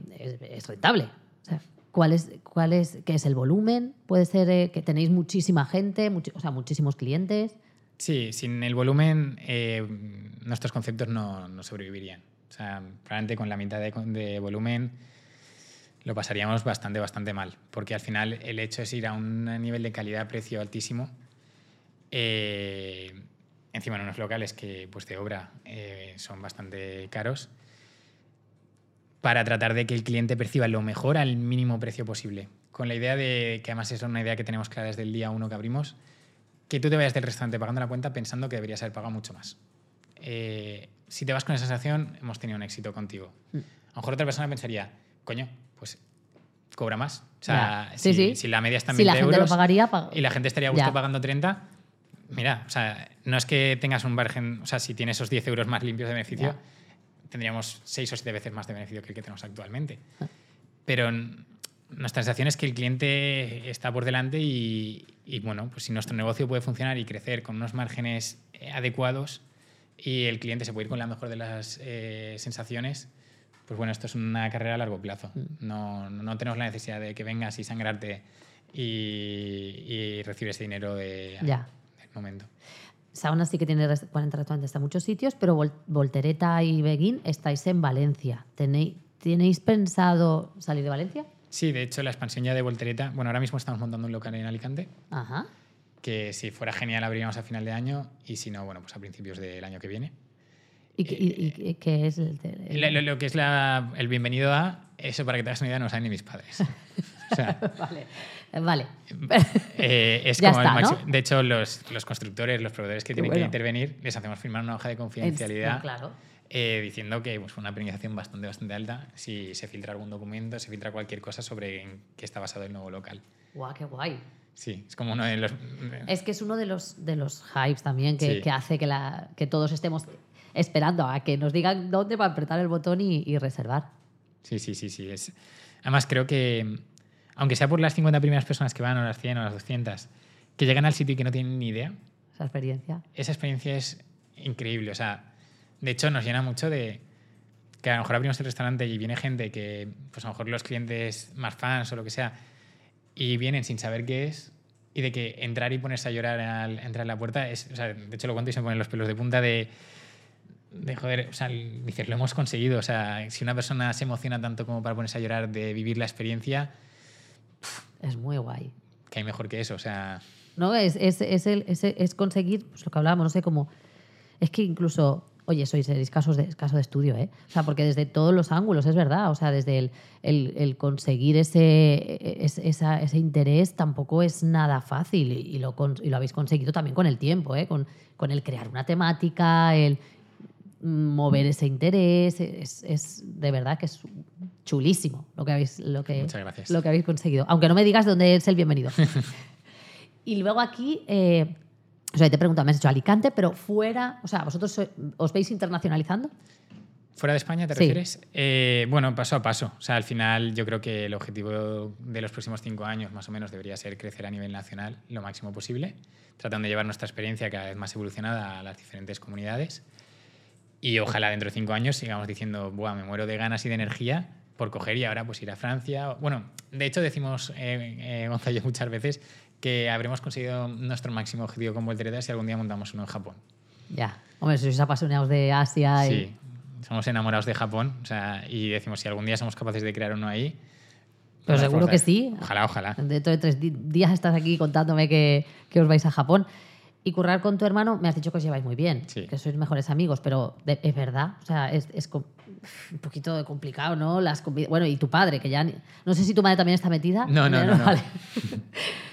es, rentable. O sea, ¿cuál es, cuál es, ¿Qué es el volumen? Puede ser eh, que tenéis muchísima gente, muchi- o sea, muchísimos clientes. Sí, sin el volumen eh, nuestros conceptos no, no sobrevivirían. O sea, probablemente con la mitad de, de volumen lo pasaríamos bastante, bastante mal. Porque al final el hecho es ir a un nivel de calidad-precio altísimo. eh, encima en unos locales que pues de obra eh, son bastante caros para tratar de que el cliente perciba lo mejor al mínimo precio posible. Con la idea de, que además es una idea que tenemos clara desde el día uno que abrimos, que tú te vayas del restaurante pagando la cuenta pensando que deberías haber pagado mucho más. Eh, si te vas con esa sensación, hemos tenido un éxito contigo. Mm. A lo mejor otra persona pensaría, coño, pues cobra más. O sea. Sí, si, sí. si la media está en Si la 20 gente lo euros pagaría, pag- y la gente estaría a gusto Ya. pagando 30, mira, o sea, no es que tengas un margen, o sea, si tienes esos 10 euros más limpios de beneficio, Ya. tendríamos 6 o 7 veces más de beneficio que el que tenemos actualmente. Ah. Pero nuestra sensación es que el cliente está por delante y, y, bueno, pues si nuestro negocio puede funcionar y crecer con unos márgenes eh, adecuados y el cliente se puede ir con la mejor de las eh, sensaciones, pues bueno, esto es una carrera a largo plazo. No, no tenemos la necesidad de que vengas y sangrarte y, y recibes dinero de, Ya. del momento. Sauna sí que tiene 40 restaurantes en muchos sitios, pero Vol- Voltereta y Beguín estáis en Valencia. ¿Tenéis, ¿Tenéis pensado salir de Valencia? Sí, de hecho, la expansión ya de Voltereta, bueno, ahora mismo estamos montando un local en Alicante, Ajá. que si fuera genial abriríamos a final de año y si no, bueno, pues a principios del año que viene. ¿Y, qué- y- y qué es el, el- Lo, lo- lo que es la- el bienvenido a, eso para que te hagas una idea, no lo saben ni mis padres. O sea, Vale. Eh, Vale. eh, es Ya como está, el ¿no? máximo. De hecho, los, los constructores, los proveedores que tienen bueno. que intervenir, les hacemos firmar una hoja de confidencialidad no, claro. Eh, diciendo que pues, fue una penalización bastante, bastante alta si se filtra algún documento, se filtra cualquier cosa sobre en qué está basado el nuevo local. Guau, qué guay. Sí, es como uno de los... Es que es uno de los, de los hypes también que, Sí. que hace que, la, que todos estemos esperando a que nos digan dónde para apretar el botón y, y reservar. Sí, sí, sí, sí. Es... Además, creo que, aunque sea por las 50 primeras personas que van, o las 100 o las 200, que llegan al sitio y que no tienen ni idea, Esa experiencia. esa experiencia es increíble. O sea, de hecho, nos llena mucho de que a lo mejor abrimos el restaurante y viene gente que, pues a lo mejor los clientes más fans o lo que sea, y vienen sin saber qué es, y de que entrar y ponerse a llorar al entrar en la puerta es, o sea, de hecho lo cuento y se me ponen los pelos de punta de, de joder, o sea, dices, lo hemos conseguido. O sea, si una persona se emociona tanto como para ponerse a llorar de vivir la experiencia, Es muy guay. Que hay mejor que eso, o sea... ¿no? Es, es, es, el- es- es conseguir, pues lo que hablábamos, no sé, como... Es que incluso, oye, sois casos de, caso de estudio, ¿eh? O sea, porque desde todos los ángulos, es verdad, o sea, desde el, el- el conseguir ese, es- esa- ese interés tampoco es nada fácil y, y lo, con- y lo habéis conseguido también con el tiempo, ¿eh? Con, con el crear una temática, el mover ese interés, es, es de verdad que es chulísimo lo que habéis, lo que, lo que habéis conseguido. Aunque no me digas dónde es el bienvenido. Y luego aquí, eh, o sea, te pregunto, me has dicho Alicante, pero fuera, o sea, ¿vosotros os veis internacionalizando? ¿Fuera de España te Sí. refieres? Eh, bueno, paso a paso. O sea, al final yo creo que el objetivo de los próximos cinco años más o menos debería ser crecer a nivel nacional lo máximo posible, tratando de llevar nuestra experiencia cada vez más evolucionada a las diferentes comunidades. Y ojalá dentro de cinco años sigamos diciendo, Buah, me muero de ganas y de energía por coger y ahora pues ir a Francia. Bueno, de hecho decimos, eh, eh, Gonzalo muchas veces, que habremos conseguido nuestro máximo objetivo con Voltereta si algún día montamos uno en Japón. Ya. Hombre, sois apasionados de Asia y... Sí, somos enamorados de Japón o sea, y decimos, si algún día somos capaces de crear uno ahí... Pero seguro que sí. Ojalá, ojalá. Dentro de tres días estás aquí contándome que, que os vais a Japón. Y currar con tu hermano, me has dicho que os lleváis muy bien, Sí. que sois mejores amigos, pero de- es verdad, o sea, es, es un poquito complicado, ¿no? Las bueno, y tu padre, que ya... ni- no sé si tu madre también está metida. No, no, no, no. Vale.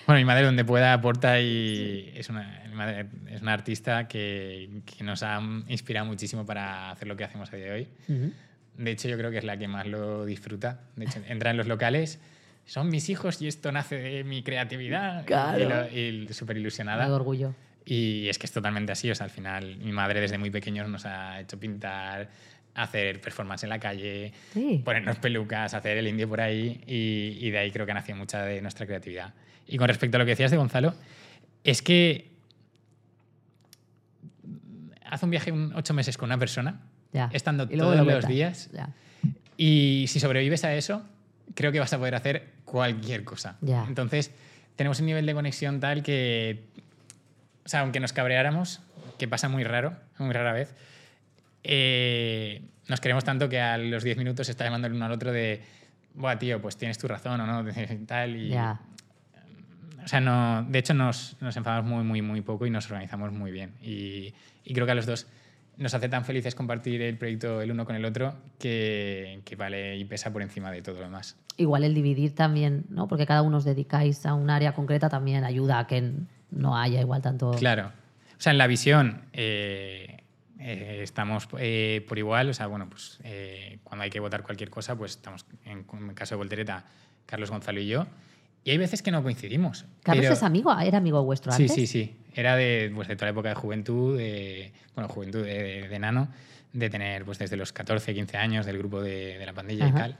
Bueno, mi madre donde pueda aporta y es una, mi madre es una artista que, que nos ha inspirado muchísimo para hacer lo que hacemos a día de hoy. Ujú. De hecho, yo creo que es la que más lo disfruta. De hecho, entra en los locales, son mis hijos y esto nace de mi creatividad. Claro. Y, y súper Me ilusionada. da orgullo. Y es que es totalmente así. O sea, al final, mi madre desde muy pequeños nos ha hecho pintar, hacer performance en la calle, Sí. ponernos pelucas, hacer el indio por ahí. Y, y de ahí creo que nació mucha de nuestra creatividad. Y con respecto a lo que decías de Gonzalo, es que hace un viaje un ocho meses con una persona, Ya. estando todos lo los días, Ya. y si sobrevives a eso, creo que vas a poder hacer cualquier cosa. Ya. Entonces, tenemos un nivel de conexión tal que, o sea, aunque nos cabreáramos, que pasa muy raro, muy rara vez, eh, nos queremos tanto que a los 10 minutos se está llamando el uno al otro de, Buah, tío, pues tienes tu razón o no, tal, y... Ya. O sea, no, de hecho nos, nos enfadamos muy, muy, muy poco y nos organizamos muy bien. Y, y creo que a los dos nos hace tan felices compartir el proyecto el uno con el otro que, que vale y pesa por encima de todo lo demás. Igual el dividir también, ¿no? Porque cada uno os dedicáis a un área concreta también ayuda a que no haya igual tanto... Claro. O sea, en la visión eh, eh, estamos eh, por igual. O sea, bueno, pues cuando hay que votar cualquier cosa, pues estamos, en, en el caso de Voltereta, Carlos Gonzalo y yo. Y hay veces que no coincidimos. Carlos pero- es amigo, era amigo vuestro Sí, antes. sí, sí. Era de, pues, de toda la época de juventud, de, bueno, juventud de, de, de nano, de tener pues desde los 14, 15 años del grupo de, de la pandilla Ajá. y tal.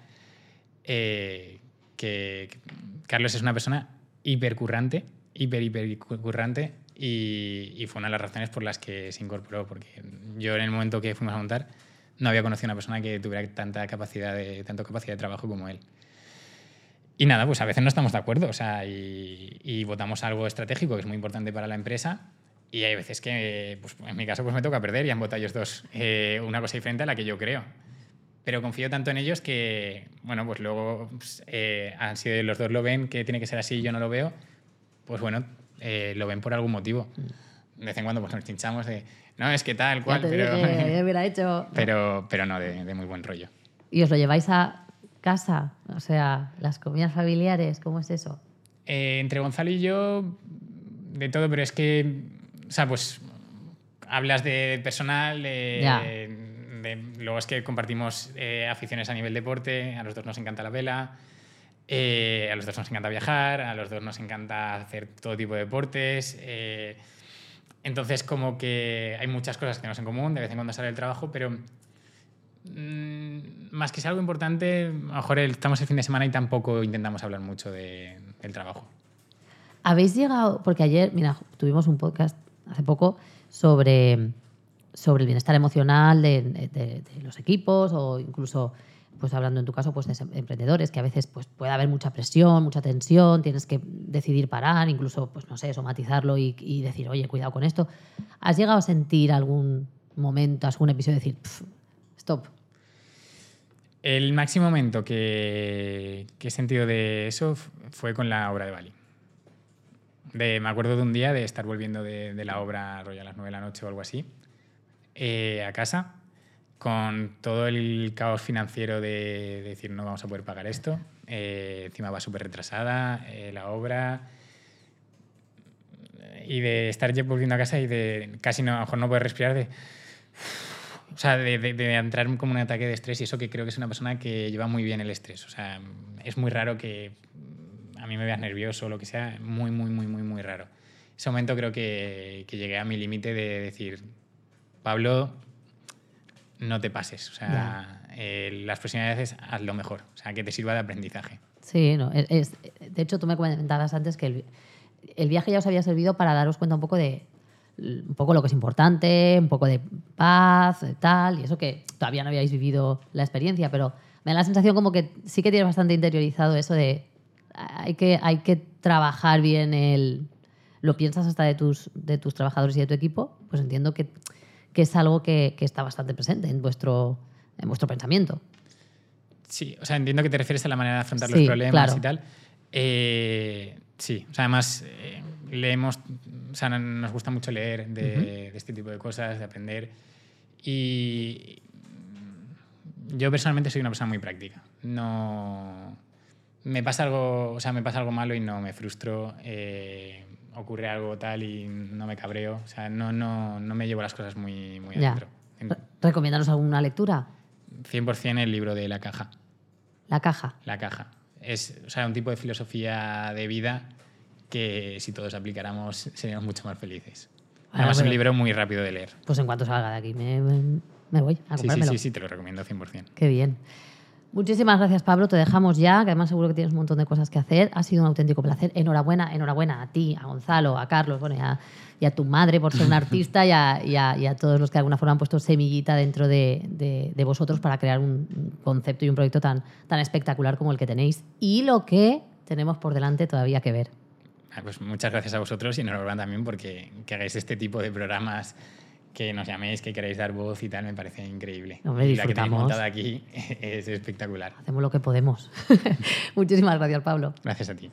Eh, que, que Carlos es una persona hipercurrante, hiper, hipercurrante, y, y fue una de las razones por las que se incorporó, porque yo en el momento que fuimos a montar no había conocido a una persona que tuviera tanta capacidad de, tanto capacidad de trabajo como él. Y nada, pues a veces no estamos de acuerdo, o sea, y, y votamos algo estratégico que es muy importante para la empresa. Y hay veces que, pues, en mi caso, pues me toca perder y han votado ellos dos eh, una cosa diferente a la que yo creo. Pero confío tanto en ellos que, bueno, pues luego pues, eh, han sido los dos lo ven, que tiene que ser así y yo no lo veo, pues bueno, eh, lo ven por algún motivo. De vez en cuando pues nos pinchamos de, no, es que tal, cual, pero, dije, ya hubiera hecho... pero, pero no, de, de muy buen rollo. ¿Y os lo lleváis a casa? O sea, las comidas familiares, ¿cómo es eso? Eh, entre Gonzalo y yo, de todo, pero es que, o sea, pues hablas de personal, de- luego es que compartimos eh, aficiones a nivel deporte, a los dos nos encanta la vela, eh, a los dos nos encanta viajar, a los dos nos encanta hacer todo tipo de deportes. eh, entonces, como que hay muchas cosas que tenemos en común, de vez en cuando sale el trabajo, pero mm, más que sea algo importante, a lo mejor estamos el fin de semana y tampoco intentamos hablar mucho de- del trabajo. Habéis llegado, porque ayer, mira, tuvimos un podcast hace poco sobre, sobre el bienestar emocional de los equipos o incluso, pues hablando en tu caso, pues de emprendedores, que a veces pues, puede haber mucha presión, mucha tensión, tienes que decidir parar, incluso, pues no sé, somatizarlo y, y decir, oye, cuidado con esto. ¿Has llegado a sentir algún momento, algún episodio de decir, "Pf, stop? El máximo momento que, he sentido de eso fue con la obra de Bali. De, me acuerdo de un día de estar volviendo de, la obra rollo a las 9 de la noche o algo así, eh, a casa, con todo el caos financiero de, de, decir no vamos a poder pagar esto, eh, encima va súper retrasada eh, la obra, y de estar volviendo a casa y de casi no, a lo mejor no poder respirar, de, o sea, de, de, de, entrar como un ataque de estrés y eso que creo que es una persona que lleva muy bien el estrés. O sea, es muy raro que a mí me veas nervioso o lo que sea, muy, muy, muy, muy, muy raro. Ese momento creo que, que llegué a mi límite de decir, Pablo, no te pases. O sea, eh, las próximas veces haz lo mejor. O sea, que te sirva de aprendizaje. Sí, no, es, es, de hecho tú me comentabas antes que el, el viaje ya os había servido para daros cuenta un poco de un poco lo que es importante, un poco de paz, tal, y eso que todavía no habíais vivido la experiencia, pero me da la sensación como que sí que tienes bastante interiorizado eso de hay que, hay que trabajar bien el... Lo piensas hasta de tus, de tus trabajadores y de tu equipo, pues entiendo que, que es algo que, que, está bastante presente en vuestro, en vuestro pensamiento. Sí, o sea, entiendo que te refieres a la manera de afrontar sí, los problemas claro. y tal. Eh, sí, o sea, además eh, leemos, o sea, nos gusta mucho leer de, uh -huh. de, este tipo de cosas, de aprender. Y yo personalmente soy una persona muy práctica. No me pasa algo, o sea, me pasa algo malo y no me frustro. Eh, ocurre algo tal y no me cabreo. O sea, no, no, no me llevo las cosas muy, muy adentro. ¿Recomiéndanos alguna lectura? 100% el libro de La Caja. La Caja. La Caja. Es o sea, un tipo de filosofía de vida que si todos aplicáramos seríamos mucho más felices. Además, es un libro muy rápido de leer. Pues en cuanto salga de aquí me, me, voy a comprármelo. Sí, sí, sí, te lo recomiendo 100%. Qué bien. Muchísimas gracias, Pablo. Te dejamos ya, que además seguro que tienes un montón de cosas que hacer. Ha sido un auténtico placer. Enhorabuena, enhorabuena a ti, a Gonzalo, a Carlos, bueno, y a, y a tu madre por ser un artista y a, y, a, y a, todos los que de alguna forma han puesto semillita dentro de, de, de, vosotros para crear un concepto y un proyecto tan, tan espectacular como el que tenéis y lo que tenemos por delante todavía que ver. Ah, pues muchas gracias a vosotros y enhorabuena también porque que hagáis este tipo de programas que nos llaméis, que queráis dar voz y tal, me parece increíble. Hombre, y la que tenéis montada aquí es espectacular. Hacemos lo que podemos. Muchísimas gracias, Pablo. Gracias a ti.